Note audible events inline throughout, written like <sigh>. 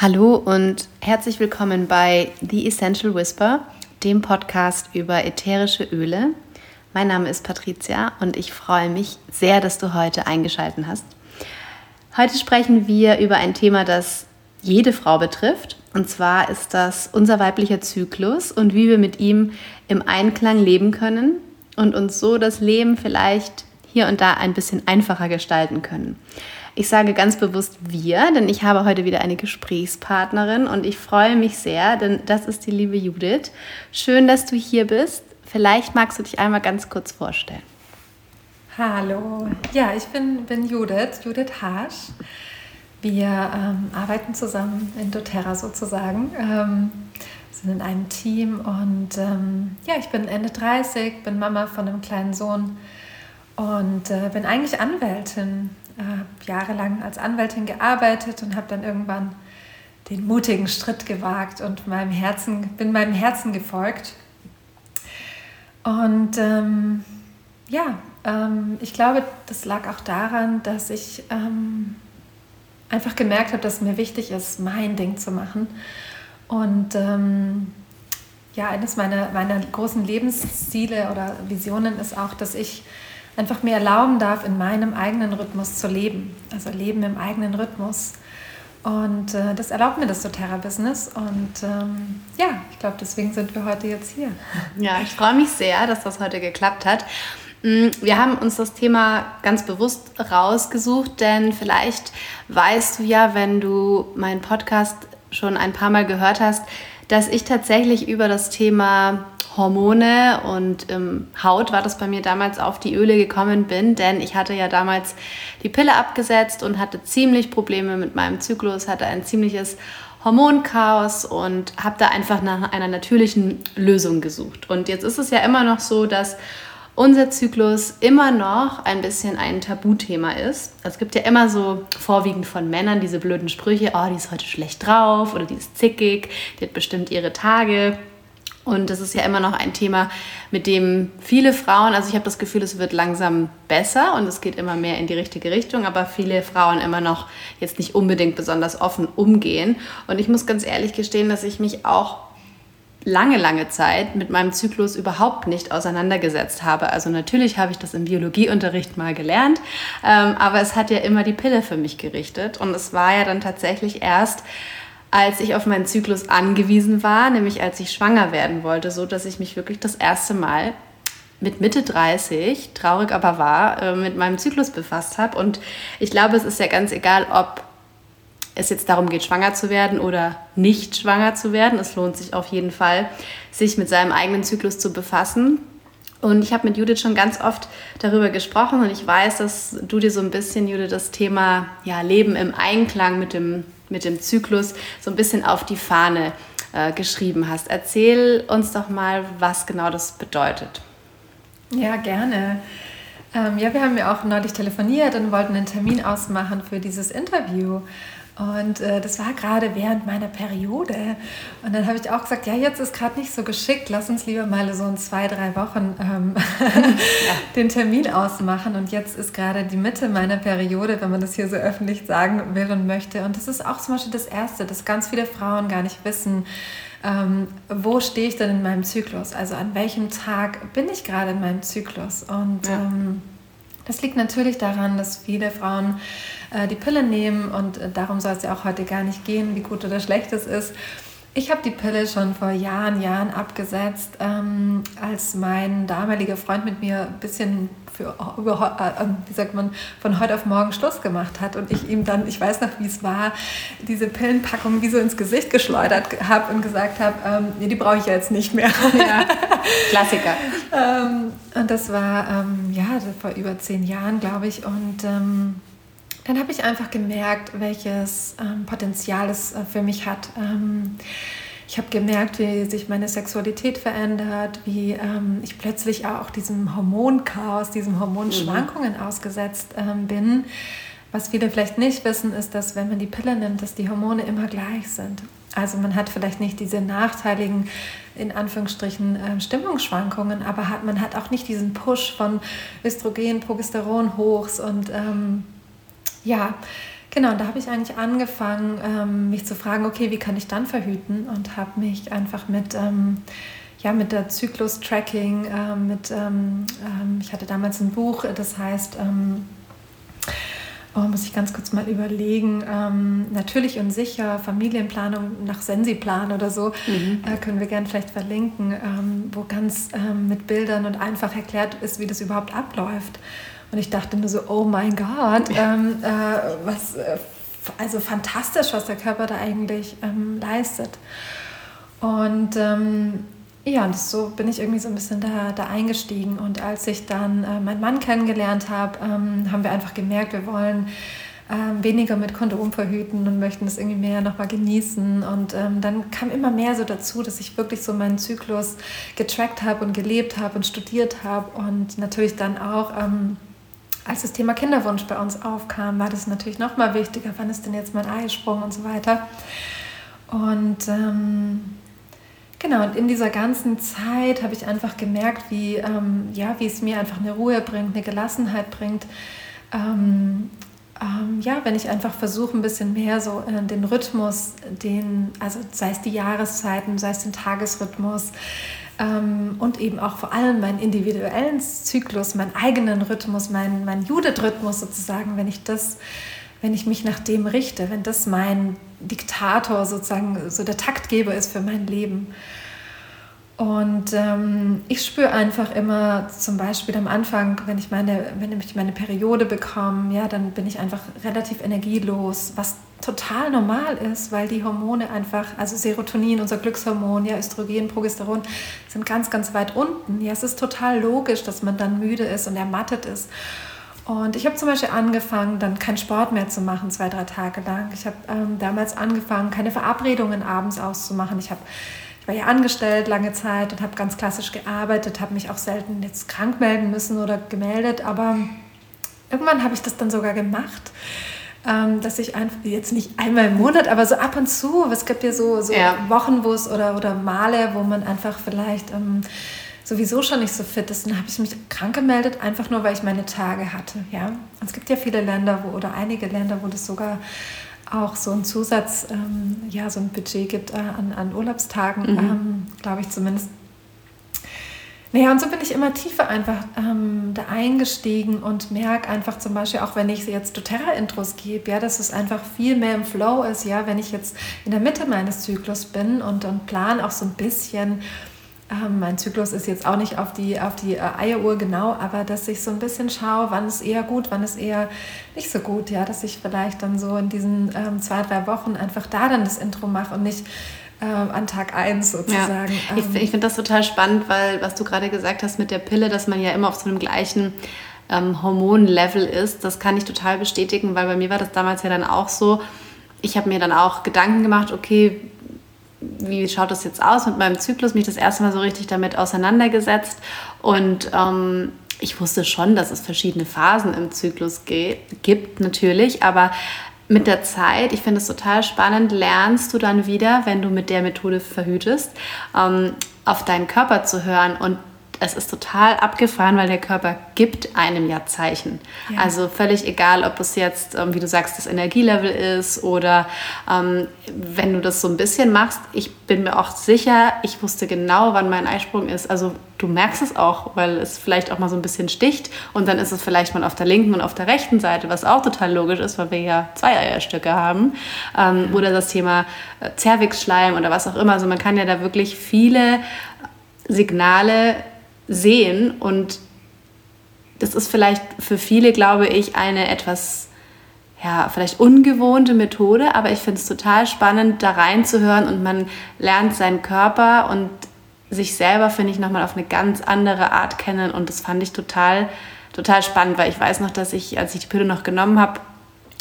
Hallo und herzlich willkommen bei The Essential Whisper, dem Podcast über ätherische Öle. Mein Name ist Patricia und ich freue mich sehr, dass du heute eingeschaltet hast. Heute sprechen wir über ein Thema, das jede Frau betrifft. Und zwar ist das unser weiblicher Zyklus und wie wir mit ihm im Einklang leben können und uns so das Leben vielleicht hier und da ein bisschen einfacher gestalten können. Ich sage ganz bewusst wir, denn ich habe heute wieder eine Gesprächspartnerin und ich freue mich sehr, denn das ist die liebe Judith. Schön, dass du hier bist. Vielleicht magst du dich einmal ganz kurz vorstellen. Hallo, ja, ich bin, bin Judith, Judith Hasch. Wir ähm, arbeiten zusammen in doTERRA sozusagen, ähm, sind in einem Team und ähm, ja, ich bin Ende 30, bin Mama von einem kleinen Sohn und äh, bin eigentlich Anwältin jahrelang als Anwältin gearbeitet und habe dann irgendwann den mutigen Schritt gewagt und meinem Herzen, bin meinem Herzen gefolgt. Und ähm, ja, ähm, ich glaube, das lag auch daran, dass ich ähm, einfach gemerkt habe, dass es mir wichtig ist, mein Ding zu machen. Und ähm, ja, eines meiner, meiner großen Lebensziele oder Visionen ist auch, dass ich einfach mir erlauben darf, in meinem eigenen Rhythmus zu leben. Also Leben im eigenen Rhythmus. Und äh, das erlaubt mir das doTERRA-Business. Und ähm, ja, ich glaube, deswegen sind wir heute jetzt hier. Ja, ich freue mich sehr, dass das heute geklappt hat. Mm, wir haben uns das Thema ganz bewusst rausgesucht, denn vielleicht weißt du ja, wenn du meinen Podcast schon ein paar Mal gehört hast, dass ich tatsächlich über das Thema Hormone und ähm, Haut war das bei mir damals auf die Öle gekommen bin, denn ich hatte ja damals die Pille abgesetzt und hatte ziemlich Probleme mit meinem Zyklus, hatte ein ziemliches Hormonchaos und habe da einfach nach einer natürlichen Lösung gesucht. Und jetzt ist es ja immer noch so, dass unser Zyklus immer noch ein bisschen ein Tabuthema ist. Es gibt ja immer so vorwiegend von Männern diese blöden Sprüche, oh, die ist heute schlecht drauf oder die ist zickig, die hat bestimmt ihre Tage. Und das ist ja immer noch ein Thema, mit dem viele Frauen, also ich habe das Gefühl, es wird langsam besser und es geht immer mehr in die richtige Richtung, aber viele Frauen immer noch jetzt nicht unbedingt besonders offen umgehen. Und ich muss ganz ehrlich gestehen, dass ich mich auch lange, lange Zeit mit meinem Zyklus überhaupt nicht auseinandergesetzt habe. Also natürlich habe ich das im Biologieunterricht mal gelernt, ähm, aber es hat ja immer die Pille für mich gerichtet. Und es war ja dann tatsächlich erst als ich auf meinen Zyklus angewiesen war, nämlich als ich schwanger werden wollte, so dass ich mich wirklich das erste Mal mit Mitte 30, traurig aber wahr, äh, mit meinem Zyklus befasst habe. Und ich glaube, es ist ja ganz egal, ob es jetzt darum geht, schwanger zu werden oder nicht schwanger zu werden. Es lohnt sich auf jeden Fall, sich mit seinem eigenen Zyklus zu befassen. Und ich habe mit Judith schon ganz oft darüber gesprochen und ich weiß, dass du dir so ein bisschen, Judith, das Thema ja, Leben im Einklang mit dem mit dem Zyklus so ein bisschen auf die Fahne äh, geschrieben hast. Erzähl uns doch mal, was genau das bedeutet. Ja, gerne. Ähm, ja, wir haben ja auch neulich telefoniert und wollten einen Termin ausmachen für dieses Interview. Und äh, das war gerade während meiner Periode. Und dann habe ich auch gesagt, ja, jetzt ist gerade nicht so geschickt, lass uns lieber mal so in zwei, drei Wochen ähm, ja. <laughs> den Termin ausmachen. Und jetzt ist gerade die Mitte meiner Periode, wenn man das hier so öffentlich sagen will und möchte. Und das ist auch zum Beispiel das Erste, dass ganz viele Frauen gar nicht wissen, ähm, wo stehe ich denn in meinem Zyklus? Also an welchem Tag bin ich gerade in meinem Zyklus? Und ja. ähm, das liegt natürlich daran, dass viele Frauen äh, die Pille nehmen und äh, darum soll es ja auch heute gar nicht gehen, wie gut oder schlecht es ist. Ich habe die Pille schon vor Jahren, Jahren abgesetzt, ähm, als mein damaliger Freund mit mir ein bisschen für, über, äh, ähm, wie sagt man, von heute auf morgen Schluss gemacht hat und ich ihm dann, ich weiß noch, wie es war, diese Pillenpackung wie so ins Gesicht geschleudert habe und gesagt habe, ähm, nee, die brauche ich ja jetzt nicht mehr. Ja, Klassiker. <laughs> ähm, und das war, ähm, ja, vor über zehn Jahren, glaube ich, und ähm, dann habe ich einfach gemerkt, welches ähm, Potenzial es äh, für mich hat. Ähm, ich habe gemerkt, wie sich meine Sexualität verändert, wie ähm, ich plötzlich auch diesem Hormonchaos, diesen Hormonschwankungen mhm. ausgesetzt ähm, bin. Was viele vielleicht nicht wissen, ist, dass wenn man die Pille nimmt, dass die Hormone immer gleich sind. Also man hat vielleicht nicht diese nachteiligen, in Anführungsstrichen, äh, Stimmungsschwankungen, aber hat, man hat auch nicht diesen Push von Östrogen, Progesteron hochs und ähm, ja, Genau, da habe ich eigentlich angefangen, ähm, mich zu fragen, okay, wie kann ich dann verhüten? Und habe mich einfach mit, ähm, ja, mit der Zyklus-Tracking, ähm, mit, ähm, ähm, ich hatte damals ein Buch, das heißt, ähm, oh, muss ich ganz kurz mal überlegen, natürlich und sicher, Familienplanung nach Sensiplan oder so, mhm. äh, können wir gerne vielleicht verlinken, wo ganz mit Bildern und einfach erklärt ist, wie das überhaupt abläuft. Und ich dachte nur so, oh mein Gott, ähm, äh, was, äh, also fantastisch, was der Körper da eigentlich ähm, leistet. Und ähm, ja, und so bin ich irgendwie so ein bisschen da, da eingestiegen. Und als ich dann äh, meinen Mann kennengelernt habe, ähm, haben wir einfach gemerkt, wir wollen ähm, weniger mit Kondom verhüten und möchten das irgendwie mehr nochmal genießen. Und ähm, dann kam immer mehr so dazu, dass ich wirklich so meinen Zyklus getrackt habe und gelebt habe und studiert habe und natürlich dann auch ähm, als das Thema Kinderwunsch bei uns aufkam, war das natürlich noch mal wichtiger, wann ist denn jetzt mein Eisprung und so weiter. Und ähm, genau, und in dieser ganzen Zeit habe ich einfach gemerkt, wie, ähm, ja, wie es mir einfach eine Ruhe bringt, eine Gelassenheit bringt. Ähm, ähm ja, wenn ich einfach versuche, ein bisschen mehr so äh, den Rhythmus, den, also sei es die Jahreszeiten, sei es den Tagesrhythmus, ähm, und eben auch vor allem meinen individuellen Zyklus, meinen eigenen Rhythmus, meinen, meinen Judith-Rhythmus sozusagen, wenn ich das, wenn ich mich nach dem richte, wenn das mein Diktator sozusagen, so der Taktgeber ist für mein Leben. Und ähm, ich spüre einfach immer, zum Beispiel am Anfang, wenn ich meine, wenn ich meine Periode bekomme, ja, dann bin ich einfach relativ energielos, was total normal ist, weil die Hormone einfach, also Serotonin, unser Glückshormon, ja, Östrogen, Progesteron, sind ganz, ganz weit unten. Ja, es ist total logisch, dass man dann müde ist und ermattet ist. Und ich habe zum Beispiel angefangen, dann keinen Sport mehr zu machen, zwei, drei Tage lang. Ich habe ähm, damals angefangen, keine Verabredungen abends auszumachen. Ich habe war ja angestellt lange Zeit und habe ganz klassisch gearbeitet, habe mich auch selten jetzt krank melden müssen oder gemeldet, aber irgendwann habe ich das dann sogar gemacht. Ähm, dass ich einfach jetzt nicht einmal im Monat, aber so ab und zu, es gibt ja so, so ja. Wochen, wo es oder, oder Male, wo man einfach vielleicht ähm, sowieso schon nicht so fit ist, dann habe ich mich krank gemeldet, einfach nur, weil ich meine Tage hatte. Ja? Und es gibt ja viele Länder wo, oder einige Länder, wo das sogar auch so ein Zusatz, ähm, ja, so ein Budget gibt äh, an, an Urlaubstagen, mhm. ähm, glaube ich zumindest. Naja, und so bin ich immer tiefer einfach ähm, da eingestiegen und merke einfach zum Beispiel, auch wenn ich jetzt doTERRA-Intros gebe, ja, dass es einfach viel mehr im Flow ist, ja, wenn ich jetzt in der Mitte meines Zyklus bin und, und plan auch so ein bisschen, ähm, mein Zyklus ist jetzt auch nicht auf die, auf die äh, Eieruhr genau, aber dass ich so ein bisschen schaue, wann ist eher gut, wann ist eher nicht so gut. Ja, dass ich vielleicht dann so in diesen ähm, zwei, drei Wochen einfach da dann das Intro mache und nicht ähm, an Tag 1 sozusagen. Ja. Ich, ich finde das total spannend, weil was du gerade gesagt hast mit der Pille, dass man ja immer auf so einem gleichen ähm, Hormonlevel ist, das kann ich total bestätigen, weil bei mir war das damals ja dann auch so. Ich habe mir dann auch Gedanken gemacht, okay, wie schaut das jetzt aus mit meinem Zyklus, mich das erste Mal so richtig damit auseinandergesetzt. Und ähm, ich wusste schon, dass es verschiedene Phasen im Zyklus gibt, natürlich, aber mit der Zeit, ich finde es total spannend, lernst du dann wieder, wenn du mit der Methode verhütest, ähm, auf deinen Körper zu hören und es ist total abgefahren, weil der Körper gibt einem ja Zeichen. Ja. Also völlig egal, ob es jetzt, ähm, wie du sagst, das Energielevel ist oder ähm, wenn du das so ein bisschen machst. Ich bin mir auch sicher, ich wusste genau, wann mein Eisprung ist. Also du merkst es auch, weil es vielleicht auch mal so ein bisschen sticht und dann ist es vielleicht mal auf der linken und auf der rechten Seite, was auch total logisch ist, weil wir ja zwei Eierstücke haben. Ähm, oder das Thema äh, Zervixschleim oder was auch immer. Also man kann ja da wirklich viele Signale sehen. Und das ist vielleicht für viele, glaube ich, eine etwas, ja, vielleicht ungewohnte Methode, aber ich finde es total spannend, da reinzuhören und man lernt seinen Körper und sich selber, finde ich, nochmal auf eine ganz andere Art kennen. Und das fand ich total, total spannend, weil ich weiß noch, dass ich, als ich die Pille noch genommen habe,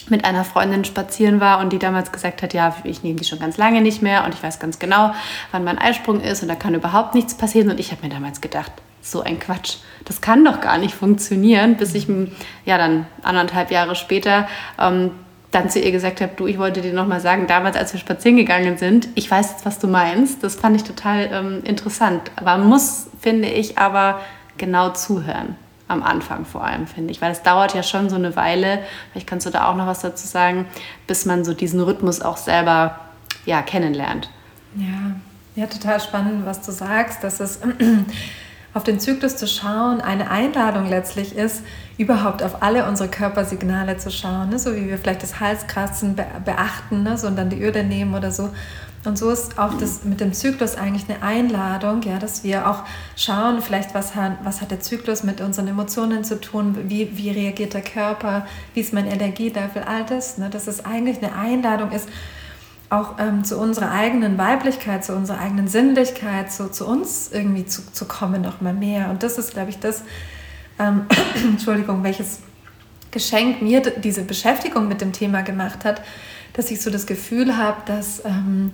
mit einer Freundin spazieren war und die damals gesagt hat, ja, ich nehme die schon ganz lange nicht mehr und ich weiß ganz genau, wann mein Eisprung ist und da kann überhaupt nichts passieren. Und ich habe mir damals gedacht, so ein Quatsch. Das kann doch gar nicht funktionieren, bis ich ja dann anderthalb Jahre später ähm, dann zu ihr gesagt habe, du, ich wollte dir nochmal sagen, damals, als wir spazieren gegangen sind, ich weiß jetzt, was du meinst. Das fand ich total ähm, interessant. Aber man muss, finde ich, aber genau zuhören. am Anfang vor allem, finde ich. Weil es dauert ja schon so eine Weile, vielleicht kannst du da auch noch was dazu sagen, bis man so diesen Rhythmus auch selber ja, kennenlernt. Ja, ja, total spannend, was du sagst, dass es auf den Zyklus zu schauen eine Einladung letztlich ist, überhaupt auf alle unsere Körpersignale zu schauen, ne? so wie wir vielleicht das Halskratzen beachten ne? so, und dann die Öle nehmen oder so. Und so ist auch das mit dem Zyklus eigentlich eine Einladung, ja, dass wir auch schauen, vielleicht was hat, was hat der Zyklus mit unseren Emotionen zu tun, wie, wie reagiert der Körper, wie ist mein Energielevel, all das. Ne, dass es eigentlich eine Einladung ist, auch ähm, zu unserer eigenen Weiblichkeit, zu unserer eigenen Sinnlichkeit, zu, zu uns irgendwie zu, zu kommen, noch mal mehr. Und das ist, glaube ich, das, ähm, <clears throat> Entschuldigung, welches Geschenk mir diese Beschäftigung mit dem Thema gemacht hat, dass ich so das Gefühl habe, dass, ähm,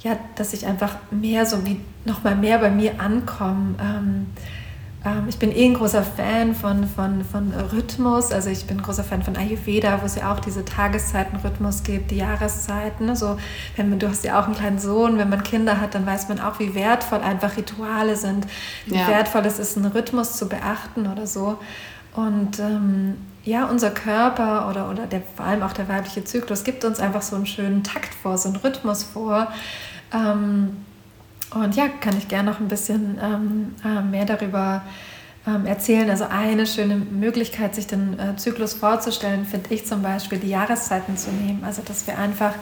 ja, dass ich einfach mehr so wie noch mal mehr bei mir ankomme. Ähm, ich bin eh ein großer Fan von, von, von Rhythmus. Also ich bin ein großer Fan von Ayurveda, wo es ja auch diese Tageszeitenrhythmus gibt, die Jahreszeiten. So, wenn man, du hast ja auch einen kleinen Sohn, wenn man Kinder hat, dann weiß man auch, wie wertvoll einfach Rituale sind, wie ja. wertvoll es ist, einen Rhythmus zu beachten oder so. Und ähm, ja, unser Körper oder, oder der, vor allem auch der weibliche Zyklus gibt uns einfach so einen schönen Takt vor, so einen Rhythmus vor. Ähm, und ja, kann ich gerne noch ein bisschen ähm, äh, mehr darüber ähm, erzählen. Also eine schöne Möglichkeit, sich den äh, Zyklus vorzustellen, finde ich zum Beispiel, die Jahreszeiten zu nehmen. Also dass wir einfach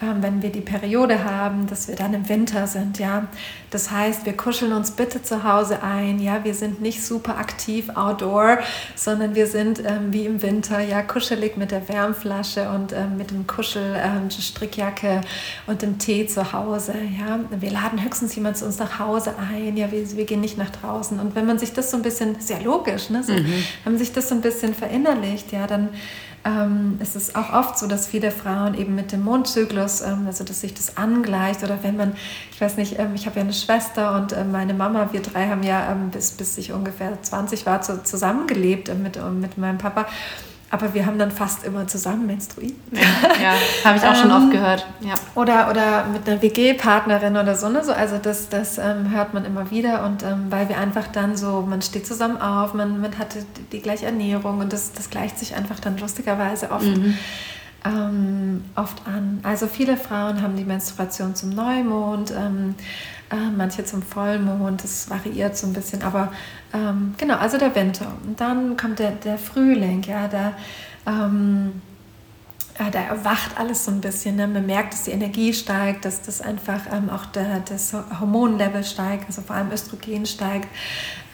wenn wir die Periode haben, dass wir dann im Winter sind, ja. Das heißt, wir kuscheln uns bitte zu Hause ein, ja. Wir sind nicht super aktiv outdoor, sondern wir sind ähm, wie im Winter, ja, kuschelig mit der Wärmflasche und ähm, mit dem Kuschelstrickjacke ähm, und dem Tee zu Hause, ja. Wir laden höchstens jemand zu uns nach Hause ein, ja. Wir, wir gehen nicht nach draußen. Und wenn man sich das so ein bisschen, sehr logisch, ne, so, mhm. wenn man sich das so ein bisschen verinnerlicht, ja, dann ähm, es ist auch oft so, dass viele Frauen eben mit dem Mondzyklus, ähm, also dass sich das angleicht oder wenn man, ich weiß nicht, ähm, ich habe ja eine Schwester und äh, meine Mama, wir drei haben ja ähm, bis, bis ich ungefähr 20 war zu, zusammengelebt äh, mit, äh, mit meinem Papa aber wir haben dann fast immer zusammen menstruiert. Ja, ja habe ich auch schon oft ähm, gehört. Ja. Oder, oder mit einer WG-Partnerin oder so. Ne? so also das, das ähm, hört man immer wieder. Und ähm, weil wir einfach dann so, man steht zusammen auf, man, man hatte die, die gleiche Ernährung und das, das gleicht sich einfach dann lustigerweise oft, mhm. Ähm, oft an. Also viele Frauen haben die Menstruation zum Neumond. Ähm, äh, manche zum Vollmond, das variiert so ein bisschen, aber ähm, genau, also der Winter. Und dann kommt der, der Frühling, ja, der, ähm, ja, da erwacht alles so ein bisschen. Ne? Man merkt, dass die Energie steigt, dass das einfach ähm, auch der, das Hormonlevel steigt, also vor allem Östrogen steigt,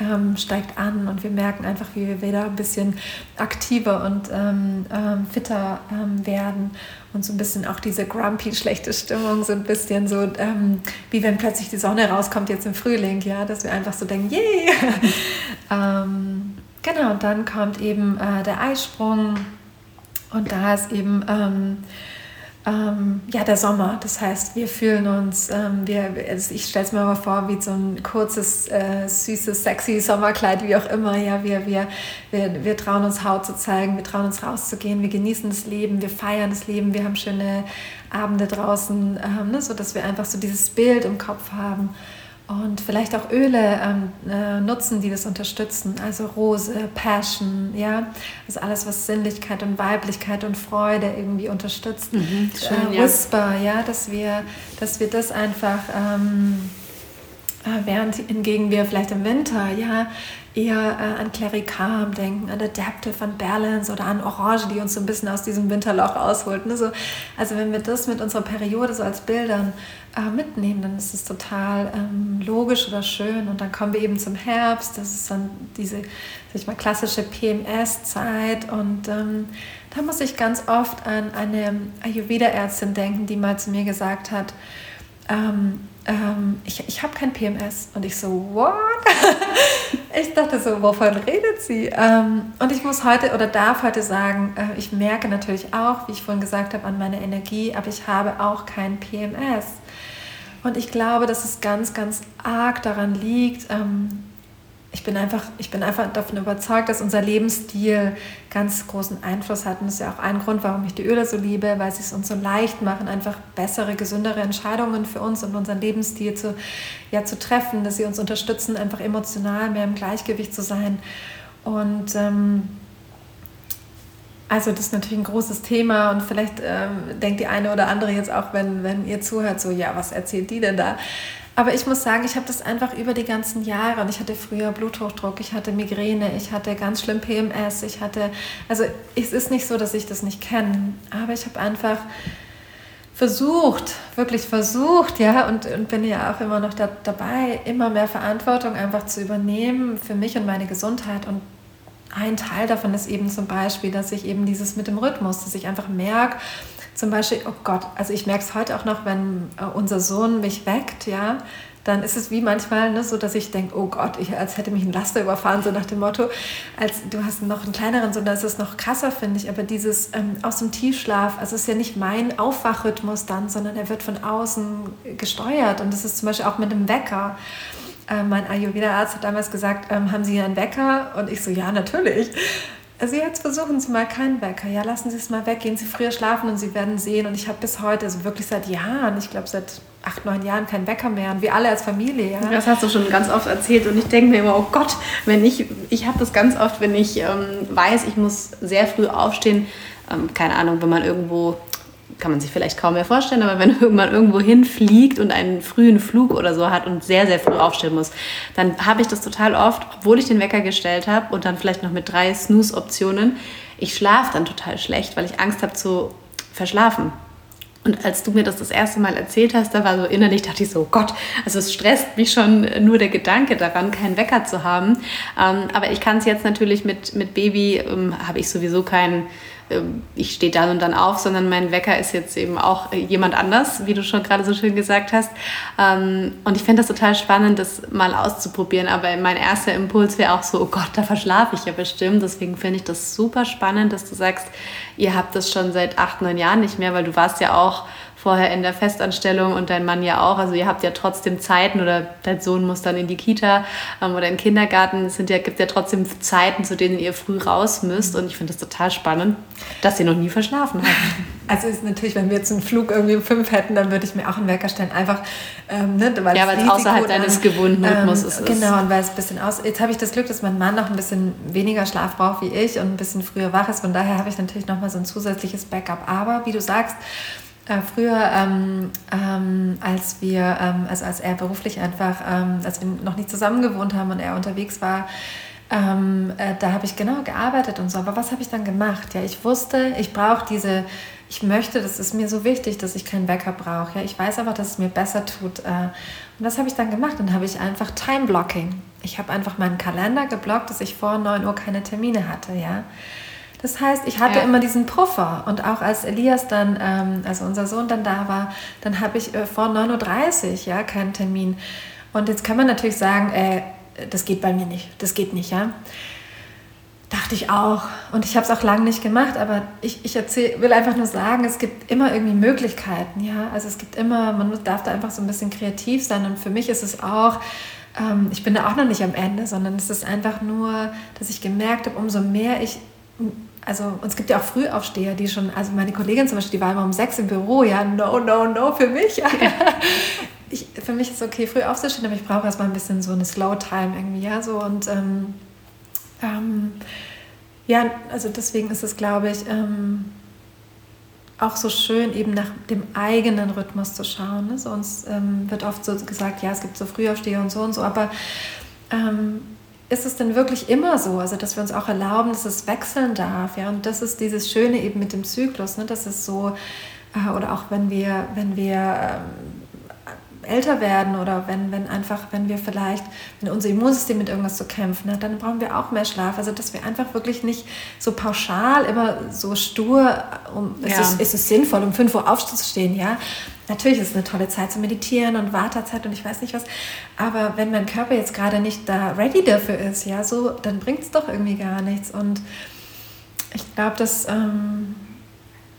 ähm, steigt an und wir merken einfach, wie wir wieder ein bisschen aktiver und ähm, ähm fitter ähm, werden und so ein bisschen auch diese grumpy, schlechte Stimmung, so ein bisschen so, ähm, wie wenn plötzlich die Sonne rauskommt jetzt im Frühling, ja, dass wir einfach so denken, yay! <laughs> genau, und dann kommt eben äh, der Eisprung und da ist eben ähm, ähm, ja, der Sommer. Das heißt, wir fühlen uns, ähm, wir, also ich stelle es mir mal vor, wie so ein kurzes, äh, süßes, sexy Sommerkleid, wie auch immer. Ja, wir, wir, wir, wir trauen uns Haut zu zeigen, wir trauen uns rauszugehen, wir genießen das Leben, wir feiern das Leben, wir haben schöne Abende draußen, ähm, ne, sodass wir einfach so dieses Bild im Kopf haben und vielleicht auch Öle ähm, äh, nutzen, die das unterstützen. Also Rose, Passion, ja, also alles, was Sinnlichkeit und Weiblichkeit und Freude irgendwie unterstützt. Mhm, schön, äh, Whisper, ja. ja, dass wir, dass wir das einfach ähm, äh, während hingegen wir vielleicht im Winter ja eher äh, an Klerikam denken, an Adaptive, an Balance oder an Orange, die uns so ein bisschen aus diesem Winterloch rausholt. Ne? So, also wenn wir das mit unserer Periode so als Bildern äh, mitnehmen, dann ist es total ähm, logisch oder schön. Und dann kommen wir eben zum Herbst, das ist dann diese sag ich mal, klassische PMS-Zeit. Und ähm, da muss ich ganz oft an eine Ayurveda-Ärztin denken, die mal zu mir gesagt hat, ähm, ähm, ich, ich habe kein PMS. Und ich so, what? <laughs> ich dachte so, wovon redet sie? Ähm, und ich muss heute oder darf heute sagen, äh, ich merke natürlich auch, wie ich vorhin gesagt habe, an meiner Energie, aber ich habe auch kein PMS. Und ich glaube, dass es ganz, ganz arg daran liegt, ähm, ich bin einfach, ich bin einfach davon überzeugt, dass unser Lebensstil ganz großen Einfluss hat. Und das ist ja auch ein Grund, warum ich die Öle so liebe, weil sie es uns so leicht machen, einfach bessere, gesündere Entscheidungen für uns und unseren Lebensstil zu, ja, zu treffen, dass sie uns unterstützen, einfach emotional mehr im Gleichgewicht zu sein. Und ähm, also das ist natürlich ein großes Thema und vielleicht ähm, denkt die eine oder andere jetzt auch, wenn, wenn ihr zuhört, so, ja, was erzählt die denn da? Aber ich muss sagen, ich habe das einfach über die ganzen Jahre. Und ich hatte früher Bluthochdruck, ich hatte Migräne, ich hatte ganz schlimm PMS, ich hatte, also es ist nicht so, dass ich das nicht kenne, aber ich habe einfach versucht, wirklich versucht, ja, und, und bin ja auch immer noch da, dabei, immer mehr Verantwortung einfach zu übernehmen für mich und meine Gesundheit. Und ein Teil davon ist eben zum Beispiel, dass ich eben dieses mit dem Rhythmus, dass ich einfach merke, zum Beispiel, oh Gott, also ich merke es heute auch noch, wenn äh, unser Sohn mich weckt, ja, dann ist es wie manchmal ne, so, dass ich denke, oh Gott, ich, als hätte mich ein Laster überfahren, so nach dem Motto, als du hast noch einen kleineren Sohn, da ist noch krasser, finde ich, aber dieses ähm, aus dem Tiefschlaf, also es ist ja nicht mein Aufwachrhythmus dann, sondern er wird von außen gesteuert und das ist zum Beispiel auch mit dem Wecker. Äh, mein Ayurveda-Arzt hat damals gesagt, ähm, haben Sie einen Wecker? Und ich so, ja, natürlich. Also jetzt versuchen Sie mal keinen Wecker. Ja, lassen Sie es mal weg, gehen Sie früher schlafen und Sie werden sehen. Und ich habe bis heute, also wirklich seit Jahren, ich glaube seit acht, neun Jahren keinen Wecker mehr. Und wir alle als Familie, ja. Das hast du schon ganz oft erzählt. Und ich denke mir immer, oh Gott, wenn ich, ich habe das ganz oft, wenn ich ähm, weiß, ich muss sehr früh aufstehen, ähm, keine Ahnung, wenn man irgendwo kann man sich vielleicht kaum mehr vorstellen, aber wenn <laughs> man irgendwo hinfliegt und einen frühen Flug oder so hat und sehr, sehr früh aufstehen muss, dann habe ich das total oft, obwohl ich den Wecker gestellt habe und dann vielleicht noch mit drei Snooze-Optionen. Ich schlafe dann total schlecht, weil ich Angst habe zu verschlafen. Und als du mir das das erste Mal erzählt hast, da war so innerlich, dachte ich so, oh Gott, also es stresst mich schon nur der Gedanke daran, keinen Wecker zu haben. Ähm, aber ich kann es jetzt natürlich mit, mit Baby, ähm, habe ich sowieso keinen ich stehe dann und dann auf, sondern mein Wecker ist jetzt eben auch äh, jemand anders, wie du schon gerade so schön gesagt hast. Ähm, und ich finde das total spannend, das mal auszuprobieren. Aber mein erster Impuls wäre auch so, oh Gott, da verschlafe ich ja bestimmt. Deswegen finde ich das super spannend, dass du sagst, ihr habt das schon seit acht, neun Jahren nicht mehr, weil du warst ja auch vorher in der Festanstellung und dein Mann ja auch. Also ihr habt ja trotzdem Zeiten oder dein Sohn muss dann in die Kita ähm, oder in den Kindergarten. Es sind ja, gibt ja trotzdem Zeiten, zu denen ihr früh raus müsst. Und ich finde das total spannend, dass ihr noch nie verschlafen habt. <laughs> Also ist natürlich, wenn wir jetzt einen Flug irgendwie um fünf hätten, dann würde ich mir auch einen Wecker stellen. Einfach, ähm, ne, weil ja, weil es außerhalb deines gewohnten Rhythmus ähm, ist. Genau, und weil es ein bisschen aus... Jetzt habe ich das Glück, dass mein Mann noch ein bisschen weniger Schlaf braucht wie ich und ein bisschen früher wach ist. Von daher habe ich natürlich noch mal so ein zusätzliches Backup. Aber wie du sagst, äh, früher, ähm, ähm, als wir, ähm, also als er beruflich einfach, ähm, als wir noch nicht zusammen gewohnt haben und er unterwegs war, ähm, äh, da habe ich genau gearbeitet und so. Aber was habe ich dann gemacht? Ja, ich wusste, ich brauche diese, ich möchte, das ist mir so wichtig, dass ich keinen Wecker brauche. Ja, ich weiß aber, dass es mir besser tut. Äh, und was habe ich dann gemacht? Dann habe ich einfach Time Blocking. Ich habe einfach meinen Kalender geblockt, dass ich vor 9 Uhr keine Termine hatte. Ja. Das heißt, ich hatte ja. immer diesen Puffer. Und auch als Elias dann, ähm, also unser Sohn dann da war, dann habe ich äh, vor 9.30 Uhr ja, keinen Termin. Und jetzt kann man natürlich sagen, äh, das geht bei mir nicht, das geht nicht, ja. Dachte ich auch. Und ich habe es auch lange nicht gemacht, aber ich, ich erzähl, will einfach nur sagen, es gibt immer irgendwie Möglichkeiten, ja. Also es gibt immer, man darf da einfach so ein bisschen kreativ sein. Und für mich ist es auch, ähm, ich bin da auch noch nicht am Ende, sondern es ist einfach nur, dass ich gemerkt habe, umso mehr ich also es gibt ja auch Frühaufsteher, die schon, also meine Kollegin zum Beispiel, die war immer um sechs im Büro, ja, no, no, no für mich. Ja. <laughs> Ich, für mich ist es okay, früh aufzustehen, aber ich brauche erstmal ein bisschen so eine Slow-Time irgendwie, ja, so und ähm, ähm, ja, also deswegen ist es, glaube ich, ähm, auch so schön, eben nach dem eigenen Rhythmus zu schauen. Ne? Sonst ähm, wird oft so gesagt, ja, es gibt so Frühaufsteher und so und so, aber ähm, ist es denn wirklich immer so, also dass wir uns auch erlauben, dass es wechseln darf, ja, und das ist dieses Schöne eben mit dem Zyklus, ne, dass es so, äh, oder auch wenn wir, wenn wir ähm, älter werden oder wenn, wenn einfach, wenn wir vielleicht, wenn unser Immunsystem mit irgendwas zu kämpfen hat, dann brauchen wir auch mehr Schlaf. Also dass wir einfach wirklich nicht so pauschal immer so stur, um, ja. ist, es, ist es sinnvoll, um 5 Uhr aufzustehen, ja. Natürlich ist es eine tolle Zeit zu meditieren und Wartezeit und ich weiß nicht was, aber wenn mein Körper jetzt gerade nicht da ready dafür ist, ja, so, dann bringt es doch irgendwie gar nichts. Und ich glaube, dass ähm,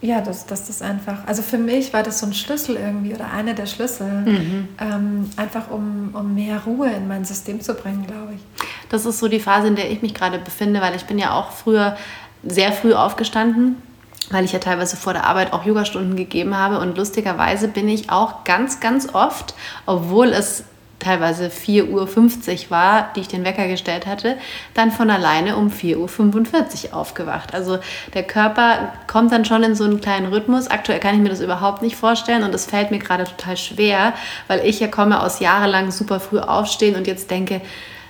ja, dass, dass das einfach, also für mich war das so ein Schlüssel irgendwie oder einer der Schlüssel, mhm. ähm, einfach um, um mehr Ruhe in mein System zu bringen, glaube ich. Das ist so die Phase, in der ich mich gerade befinde, weil ich bin ja auch früher sehr früh aufgestanden, weil ich ja teilweise vor der Arbeit auch Yogastunden gegeben habe und lustigerweise bin ich auch ganz, ganz oft, obwohl es teilweise 4.50 Uhr war, die ich den Wecker gestellt hatte, dann von alleine um 4.45 Uhr aufgewacht. Also der Körper kommt dann schon in so einen kleinen Rhythmus. Aktuell kann ich mir das überhaupt nicht vorstellen und das fällt mir gerade total schwer, weil ich ja komme aus jahrelang super früh aufstehen und jetzt denke,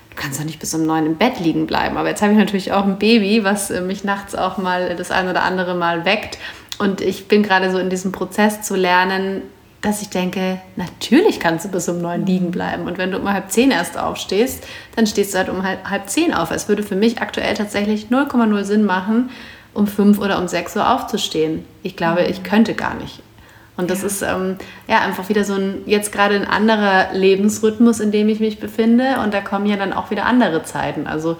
du kannst doch nicht bis um neun im Bett liegen bleiben. Aber jetzt habe ich natürlich auch ein Baby, was äh, mich nachts auch mal das ein oder andere Mal weckt. Und ich bin gerade so in diesem Prozess zu lernen, dass ich denke, natürlich kannst du bis um neun liegen bleiben. Und wenn du um halb zehn erst aufstehst, dann stehst du halt um halb, halb zehn auf. Es würde für mich aktuell tatsächlich 0,0 Sinn machen, um fünf oder um sechs Uhr aufzustehen. Ich glaube, ich könnte gar nicht. Und das ja. ist ähm, ja einfach wieder so ein, jetzt gerade ein anderer Lebensrhythmus, in dem ich mich befinde. Und da kommen ja dann auch wieder andere Zeiten. Also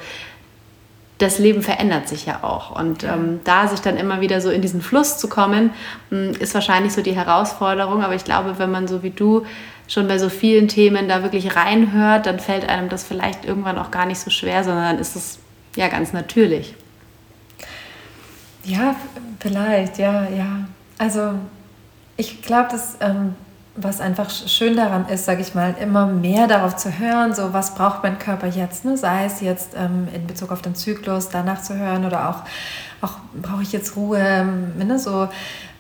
das Leben verändert sich ja auch. Und ähm, da sich dann immer wieder so in diesen Fluss zu kommen, hm, ist wahrscheinlich so die Herausforderung. Aber ich glaube, wenn man so wie du schon bei so vielen Themen da wirklich reinhört, dann fällt einem das vielleicht irgendwann auch gar nicht so schwer, sondern dann ist es ja ganz natürlich. Ja, vielleicht, ja, ja. Also ich glaube, dass ähm, was einfach schön daran ist, sage ich mal, immer mehr darauf zu hören, so was braucht mein Körper jetzt, ne? sei es jetzt ähm, in Bezug auf den Zyklus, danach zu hören oder auch, auch brauche ich jetzt Ruhe, ähm, ne? so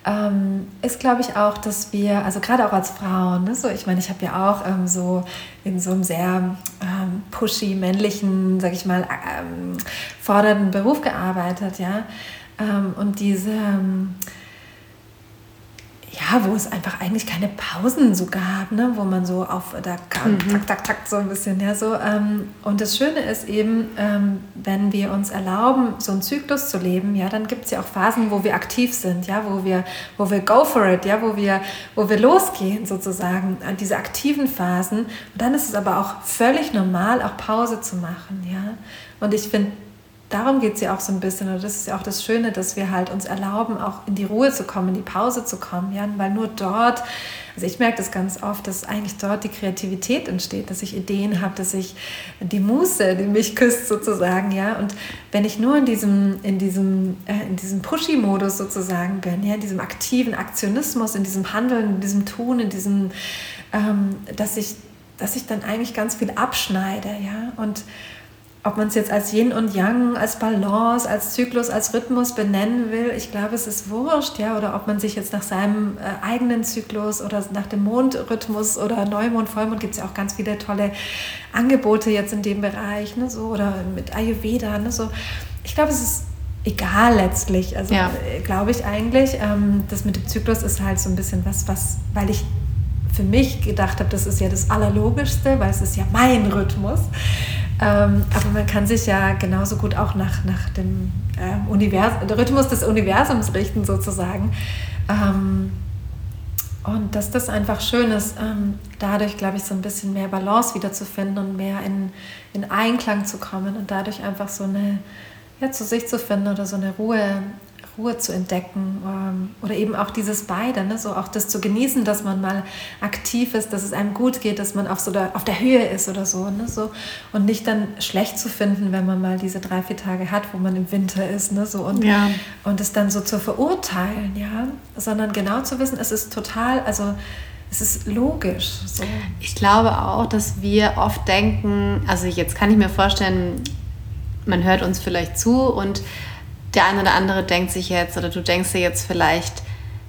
ähm, ist, glaube ich, auch, dass wir, also gerade auch als Frauen, ne? so ich meine, ich habe ja auch ähm, so in so einem sehr ähm, pushy, männlichen, sage ich mal, ähm, fordernden Beruf gearbeitet, ja, und diese ja, wo es einfach eigentlich keine Pausen so gab, ne? wo man so auf, da kam mhm. tak, tak, tak, so ein bisschen, ja, so. Ähm, und das Schöne ist eben, ähm, wenn wir uns erlauben, so einen Zyklus zu leben, ja, dann gibt es ja auch Phasen, wo wir aktiv sind, ja, wo wir, wo wir go for it, ja, wo wir, wo wir losgehen sozusagen, an diese aktiven Phasen. Und dann ist es aber auch völlig normal, auch Pause zu machen, ja. Und ich finde, darum geht es ja auch so ein bisschen. Und das ist ja auch das Schöne, dass wir halt uns erlauben, auch in die Ruhe zu kommen, in die Pause zu kommen. Ja? Weil nur dort, also ich merke das ganz oft, dass eigentlich dort die Kreativität entsteht, dass ich Ideen habe, dass ich die Muße, die mich küsst sozusagen. Ja? Und wenn ich nur in diesem, in diesem, äh, in diesem Pushy-Modus sozusagen bin, ja? in diesem aktiven Aktionismus, in diesem Handeln, in diesem Tun, in diesem, ähm, dass ich dass ich dann eigentlich ganz viel abschneide, ja, und ob man es jetzt als Yin und Yang, als Balance, als Zyklus, als Rhythmus benennen will, ich glaube, es ist wurscht, ja, oder ob man sich jetzt nach seinem äh, eigenen Zyklus oder nach dem Mondrhythmus oder Neumond, Vollmond gibt es ja auch ganz viele tolle Angebote jetzt in dem Bereich, ne, so, oder mit Ayurveda, ne, so. Ich glaube, es ist egal letztlich, also ja. äh, glaube ich eigentlich, ähm, das mit dem Zyklus ist halt so ein bisschen was, was, weil ich für mich gedacht habe, das ist ja das Allerlogischste, weil es ist ja mein Rhythmus. Ähm, aber man kann sich ja genauso gut auch nach, nach dem äh, Univers Rhythmus des Universums richten, sozusagen. Ähm, und dass das einfach schön ist, ähm, dadurch, glaube ich, so ein bisschen mehr Balance wiederzufinden und mehr in, in Einklang zu kommen und dadurch einfach so eine, ja, zu sich zu finden oder so eine Ruhe Ruhe zu entdecken ähm, oder eben auch dieses beide, ne? so auch das zu genießen, dass man mal aktiv ist, dass es einem gut geht, dass man auf, so der, auf der Höhe ist oder so, ne? so und nicht dann schlecht zu finden, wenn man mal diese drei, vier Tage hat, wo man im Winter ist ne? so, und, ja. und es dann so zu verurteilen, ja? sondern genau zu wissen, es ist total, also es ist logisch. So. Ich glaube auch, dass wir oft denken, also jetzt kann ich mir vorstellen, man hört uns vielleicht zu und der eine oder andere denkt sich jetzt oder du denkst dir jetzt vielleicht,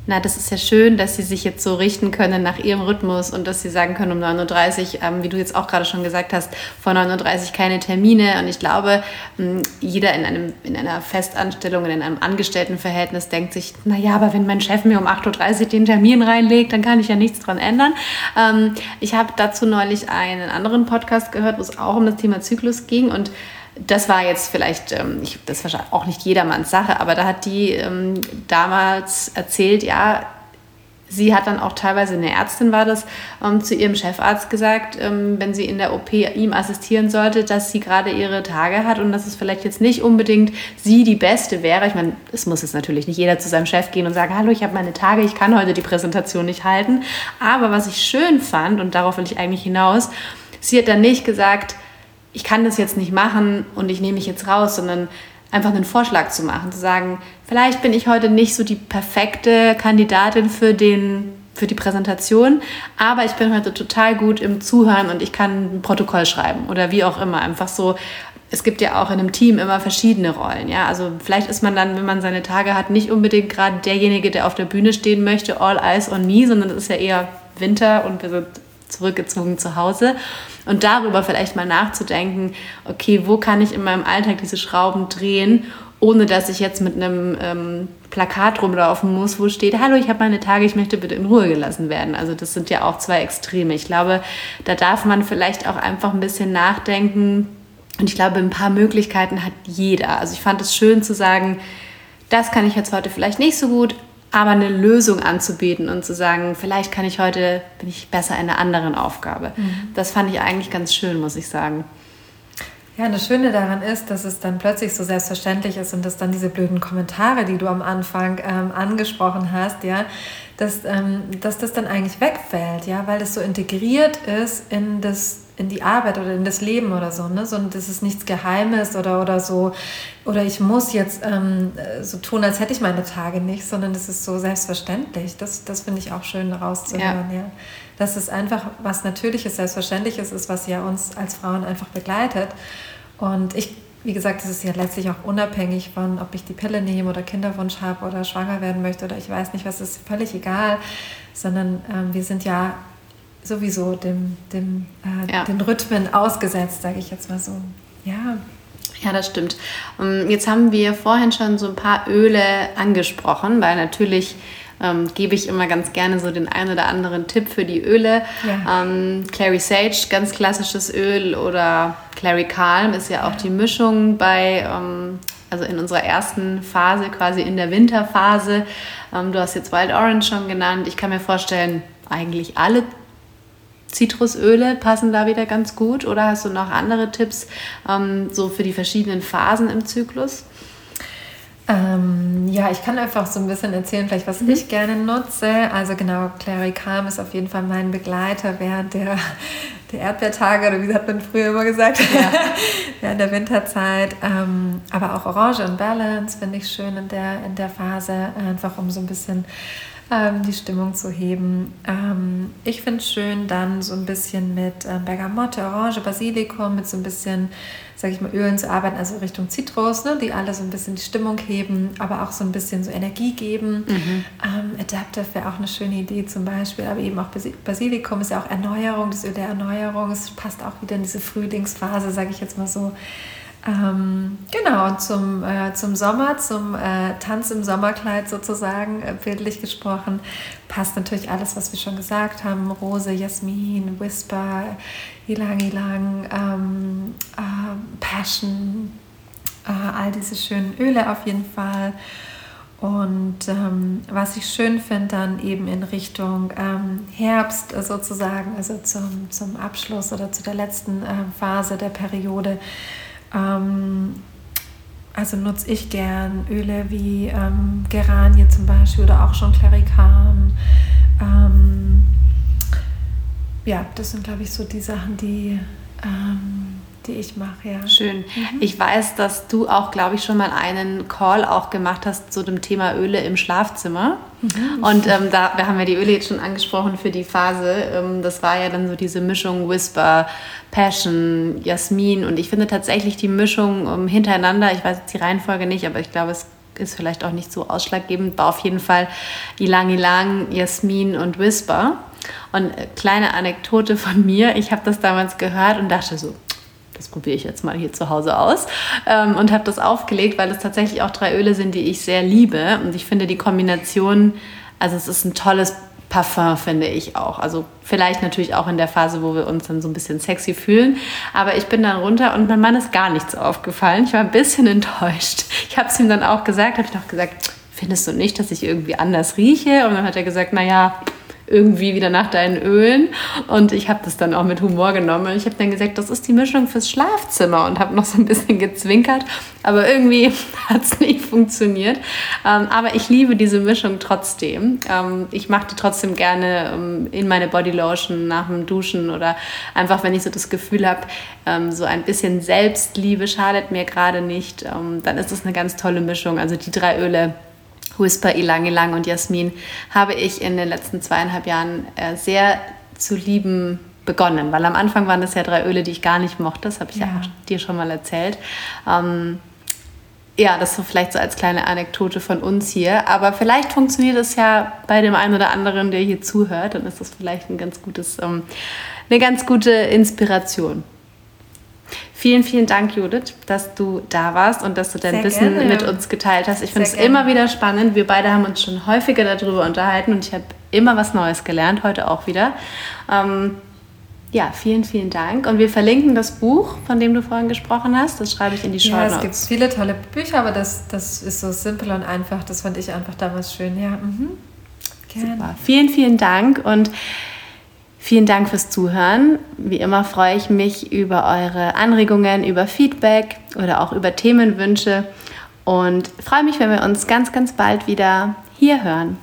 na, das ist ja schön, dass sie sich jetzt so richten können nach ihrem Rhythmus und dass sie sagen können um 9.30 Uhr, ähm, wie du jetzt auch gerade schon gesagt hast, vor 9.30 Uhr keine Termine. Und ich glaube, ähm, jeder in, einem, in einer Festanstellung, in einem Angestelltenverhältnis denkt sich, naja, aber wenn mein Chef mir um 8.30 Uhr den Termin reinlegt, dann kann ich ja nichts dran ändern. Ähm, ich habe dazu neulich einen anderen Podcast gehört, wo es auch um das Thema Zyklus ging und das war jetzt vielleicht, ähm, ich, das war auch nicht jedermanns Sache, aber da hat die ähm, damals erzählt, ja, sie hat dann auch teilweise, eine Ärztin war das, ähm, zu ihrem Chefarzt gesagt, ähm, wenn sie in der OP ihm assistieren sollte, dass sie gerade ihre Tage hat und dass es vielleicht jetzt nicht unbedingt sie die Beste wäre. Ich meine, es muss jetzt natürlich nicht jeder zu seinem Chef gehen und sagen, hallo, ich habe meine Tage, ich kann heute die Präsentation nicht halten. Aber was ich schön fand, und darauf will ich eigentlich hinaus, sie hat dann nicht gesagt, ich kann das jetzt nicht machen und ich nehme mich jetzt raus, sondern einfach einen Vorschlag zu machen, zu sagen, vielleicht bin ich heute nicht so die perfekte Kandidatin für den für die Präsentation, aber ich bin heute total gut im Zuhören und ich kann ein Protokoll schreiben oder wie auch immer. Einfach so, es gibt ja auch in einem Team immer verschiedene Rollen. Ja? Also vielleicht ist man dann, wenn man seine Tage hat, nicht unbedingt gerade derjenige, der auf der Bühne stehen möchte, all eyes on me, sondern es ist ja eher Winter und wir sind zurückgezogen zu Hause. Und darüber vielleicht mal nachzudenken, okay, wo kann ich in meinem Alltag diese Schrauben drehen, ohne dass ich jetzt mit einem ähm, Plakat rumlaufen muss, wo steht, hallo, ich habe meine Tage, ich möchte bitte in Ruhe gelassen werden. Also das sind ja auch zwei Extreme. Ich glaube, da darf man vielleicht auch einfach ein bisschen nachdenken. Und ich glaube, ein paar Möglichkeiten hat jeder. Also ich fand es schön zu sagen, das kann ich jetzt heute vielleicht nicht so gut, aber eine Lösung anzubieten und zu sagen, vielleicht kann ich heute, bin ich besser in einer anderen Aufgabe. Mhm. Das fand ich eigentlich ganz schön, muss ich sagen. Ja, das Schöne daran ist, dass es dann plötzlich so selbstverständlich ist und dass dann diese blöden Kommentare, die du am Anfang ähm, angesprochen hast, ja, dass, ähm, dass das dann eigentlich wegfällt, ja, weil es so integriert ist in das in die Arbeit oder in das Leben oder so, ne? So, das ist nichts Geheimes oder, oder so, oder ich muss jetzt ähm, so tun, als hätte ich meine Tage nicht, sondern es ist so selbstverständlich. Das, das finde ich auch schön rauszuhören, ja. ja. Dass es einfach was Natürliches, Selbstverständliches ist, was ja uns als Frauen einfach begleitet. Und ich, wie gesagt, das ist ja letztlich auch unabhängig von, ob ich die Pille nehme oder Kinderwunsch habe oder schwanger werden möchte oder ich weiß nicht was, ist völlig egal, sondern ähm, wir sind ja sowieso dem, dem, äh, ja. den Rhythmen ausgesetzt, sage ich jetzt mal so. Ja. Ja, das stimmt. Ähm, jetzt haben wir vorhin schon so ein paar Öle angesprochen, weil natürlich ähm, gebe ich immer ganz gerne so den einen oder anderen Tipp für die Öle. Ja. Ähm, Clary Sage, ganz klassisches Öl oder Clary Calm ist ja auch die Mischung bei, ähm, also in unserer ersten Phase, quasi in der Winterphase. Ähm, du hast jetzt Wild Orange schon genannt. Ich kann mir vorstellen, eigentlich alle Zitrusöle passen da wieder ganz gut oder hast du noch andere Tipps ähm, so für die verschiedenen Phasen im Zyklus? Ähm, ja, ich kann einfach so ein bisschen erzählen, vielleicht was mhm. ich gerne nutze. Also genau, Clary Calm ist auf jeden Fall mein Begleiter während der, <laughs> der Erdbeertage oder wie hat man früher immer gesagt, ja. <laughs> während der Winterzeit. Ähm, aber auch Orange und Balance finde ich schön in der, in der Phase, einfach um so ein bisschen ähm, die Stimmung zu heben. Ähm, ich finde es schön, dann so ein bisschen mit äh, Bergamotte, Orange, Basilikum, mit so ein bisschen, sage ich mal, Ölen zu arbeiten, also Richtung Zitrus, ne, die alle so ein bisschen die Stimmung heben, aber auch so ein bisschen so Energie geben. Mhm. Ähm, Adaptive wäre auch eine schöne Idee zum Beispiel, aber eben auch Basilikum ist ja auch Erneuerung, das Öl der Erneuerung. Es passt auch wieder in diese Frühlingsphase, sage ich jetzt mal so. Ähm, genau, zum, äh, zum Sommer, zum äh, Tanz im Sommerkleid sozusagen, äh, bildlich gesprochen, passt natürlich alles, was wir schon gesagt haben. Rose, Jasmin, Whisper, Ilang Ilang, ähm, äh, Passion, äh, all diese schönen Öle auf jeden Fall. Und ähm, was ich schön finde, dann eben in Richtung ähm, Herbst sozusagen, also zum, zum Abschluss oder zu der letzten äh, Phase der Periode, ähm, also nutze ich gern Öle wie ähm, Geranie zum Beispiel oder auch schon Klerikan. Ähm, ja, das sind, glaube ich, so die Sachen, die ähm, die ich mache, ja. Schön. Mhm. Ich weiß, dass du auch, glaube ich, schon mal einen Call auch gemacht hast zu dem Thema Öle im Schlafzimmer. Mhm. Und ähm, da wir haben ja die Öle jetzt schon angesprochen für die Phase. Ähm, das war ja dann so diese Mischung Whisper, Passion, Jasmin. Und ich finde tatsächlich die Mischung ähm, hintereinander, ich weiß jetzt die Reihenfolge nicht, aber ich glaube, es ist vielleicht auch nicht so ausschlaggebend, war auf jeden Fall Ilang Ilang, Jasmin und Whisper. Und äh, kleine Anekdote von mir, ich habe das damals gehört und dachte so, das probiere ich jetzt mal hier zu Hause aus ähm, und habe das aufgelegt, weil es tatsächlich auch drei Öle sind, die ich sehr liebe. Und ich finde die Kombination, also es ist ein tolles Parfum, finde ich auch. Also vielleicht natürlich auch in der Phase, wo wir uns dann so ein bisschen sexy fühlen. Aber ich bin dann runter und mein Mann ist gar nichts aufgefallen. Ich war ein bisschen <laughs> enttäuscht. Ich habe es ihm dann auch gesagt, habe ich noch gesagt, findest du nicht, dass ich irgendwie anders rieche? Und dann hat er gesagt, naja, irgendwie wieder nach deinen Ölen. Und ich habe das dann auch mit Humor genommen. Ich habe dann gesagt, das ist die Mischung fürs Schlafzimmer und habe noch so ein bisschen gezwinkert. Aber irgendwie <laughs> hat es nicht funktioniert. Ähm, aber ich liebe diese Mischung trotzdem. Ähm, ich mache die trotzdem gerne ähm, in meine Bodylotion nach dem Duschen oder einfach, wenn ich so das Gefühl habe, ähm, so ein bisschen Selbstliebe schadet mir gerade nicht. Ähm, dann ist es eine ganz tolle Mischung. Also die drei Öle Whisper, Ilang Ilang und Jasmin habe ich in den letzten zweieinhalb Jahren äh, sehr zu lieben begonnen, weil am Anfang waren das ja drei Öle, die ich gar nicht mochte, das habe ich ja, ja auch dir schon mal erzählt. Ähm, ja, das so vielleicht so als kleine Anekdote von uns hier. Aber vielleicht funktioniert es ja bei dem einen oder anderen, der hier zuhört. Dann ist das vielleicht ein ganz gutes, ähm, eine ganz gute Inspiration. Vielen, vielen Dank, Judith, dass du da warst und dass du dein Sehr Wissen gerne. mit uns geteilt hast. Ich finde es immer wieder spannend. Wir beide haben uns schon häufiger darüber unterhalten und ich habe immer was Neues gelernt, heute auch wieder. Ähm, ja, vielen, vielen Dank. Und wir verlinken das Buch, von dem du vorhin gesprochen hast. Das schreibe ich in die Show Notes. Ja, es gibt viele tolle Bücher, aber das, das ist so simpel und einfach. Das fand ich einfach damals schön. Ja, mhm. Gerne. Super. Vielen, vielen Dank und vielen Dank fürs Zuhören. Wie immer freue ich mich über eure Anregungen, über Feedback oder auch über Themenwünsche und freue mich, wenn wir uns ganz, ganz bald wieder hier hören.